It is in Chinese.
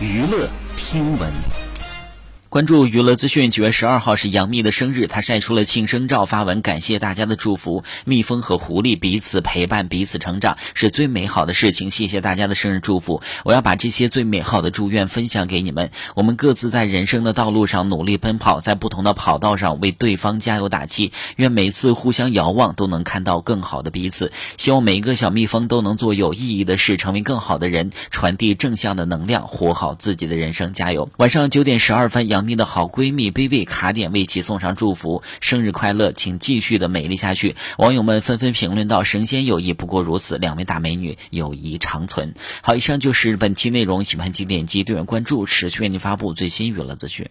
娱乐听闻。关注娱乐资讯，九月十二号是杨幂的生日，她晒出了庆生照，发文感谢大家的祝福。蜜蜂和狐狸彼此陪伴，彼此成长，是最美好的事情。谢谢大家的生日祝福，我要把这些最美好的祝愿分享给你们。我们各自在人生的道路上努力奔跑，在不同的跑道上为对方加油打气。愿每次互相遥望都能看到更好的彼此。希望每一个小蜜蜂都能做有意义的事，成为更好的人，传递正向的能量，活好自己的人生。加油！晚上九点十二分，杨。你的好闺蜜贝贝卡点为其送上祝福，生日快乐，请继续的美丽下去。网友们纷纷评论到：神仙友谊不过如此，两位大美女友谊长存。好，以上就是本期内容，喜欢请点击订阅关注，持续为您发布最新娱乐资讯。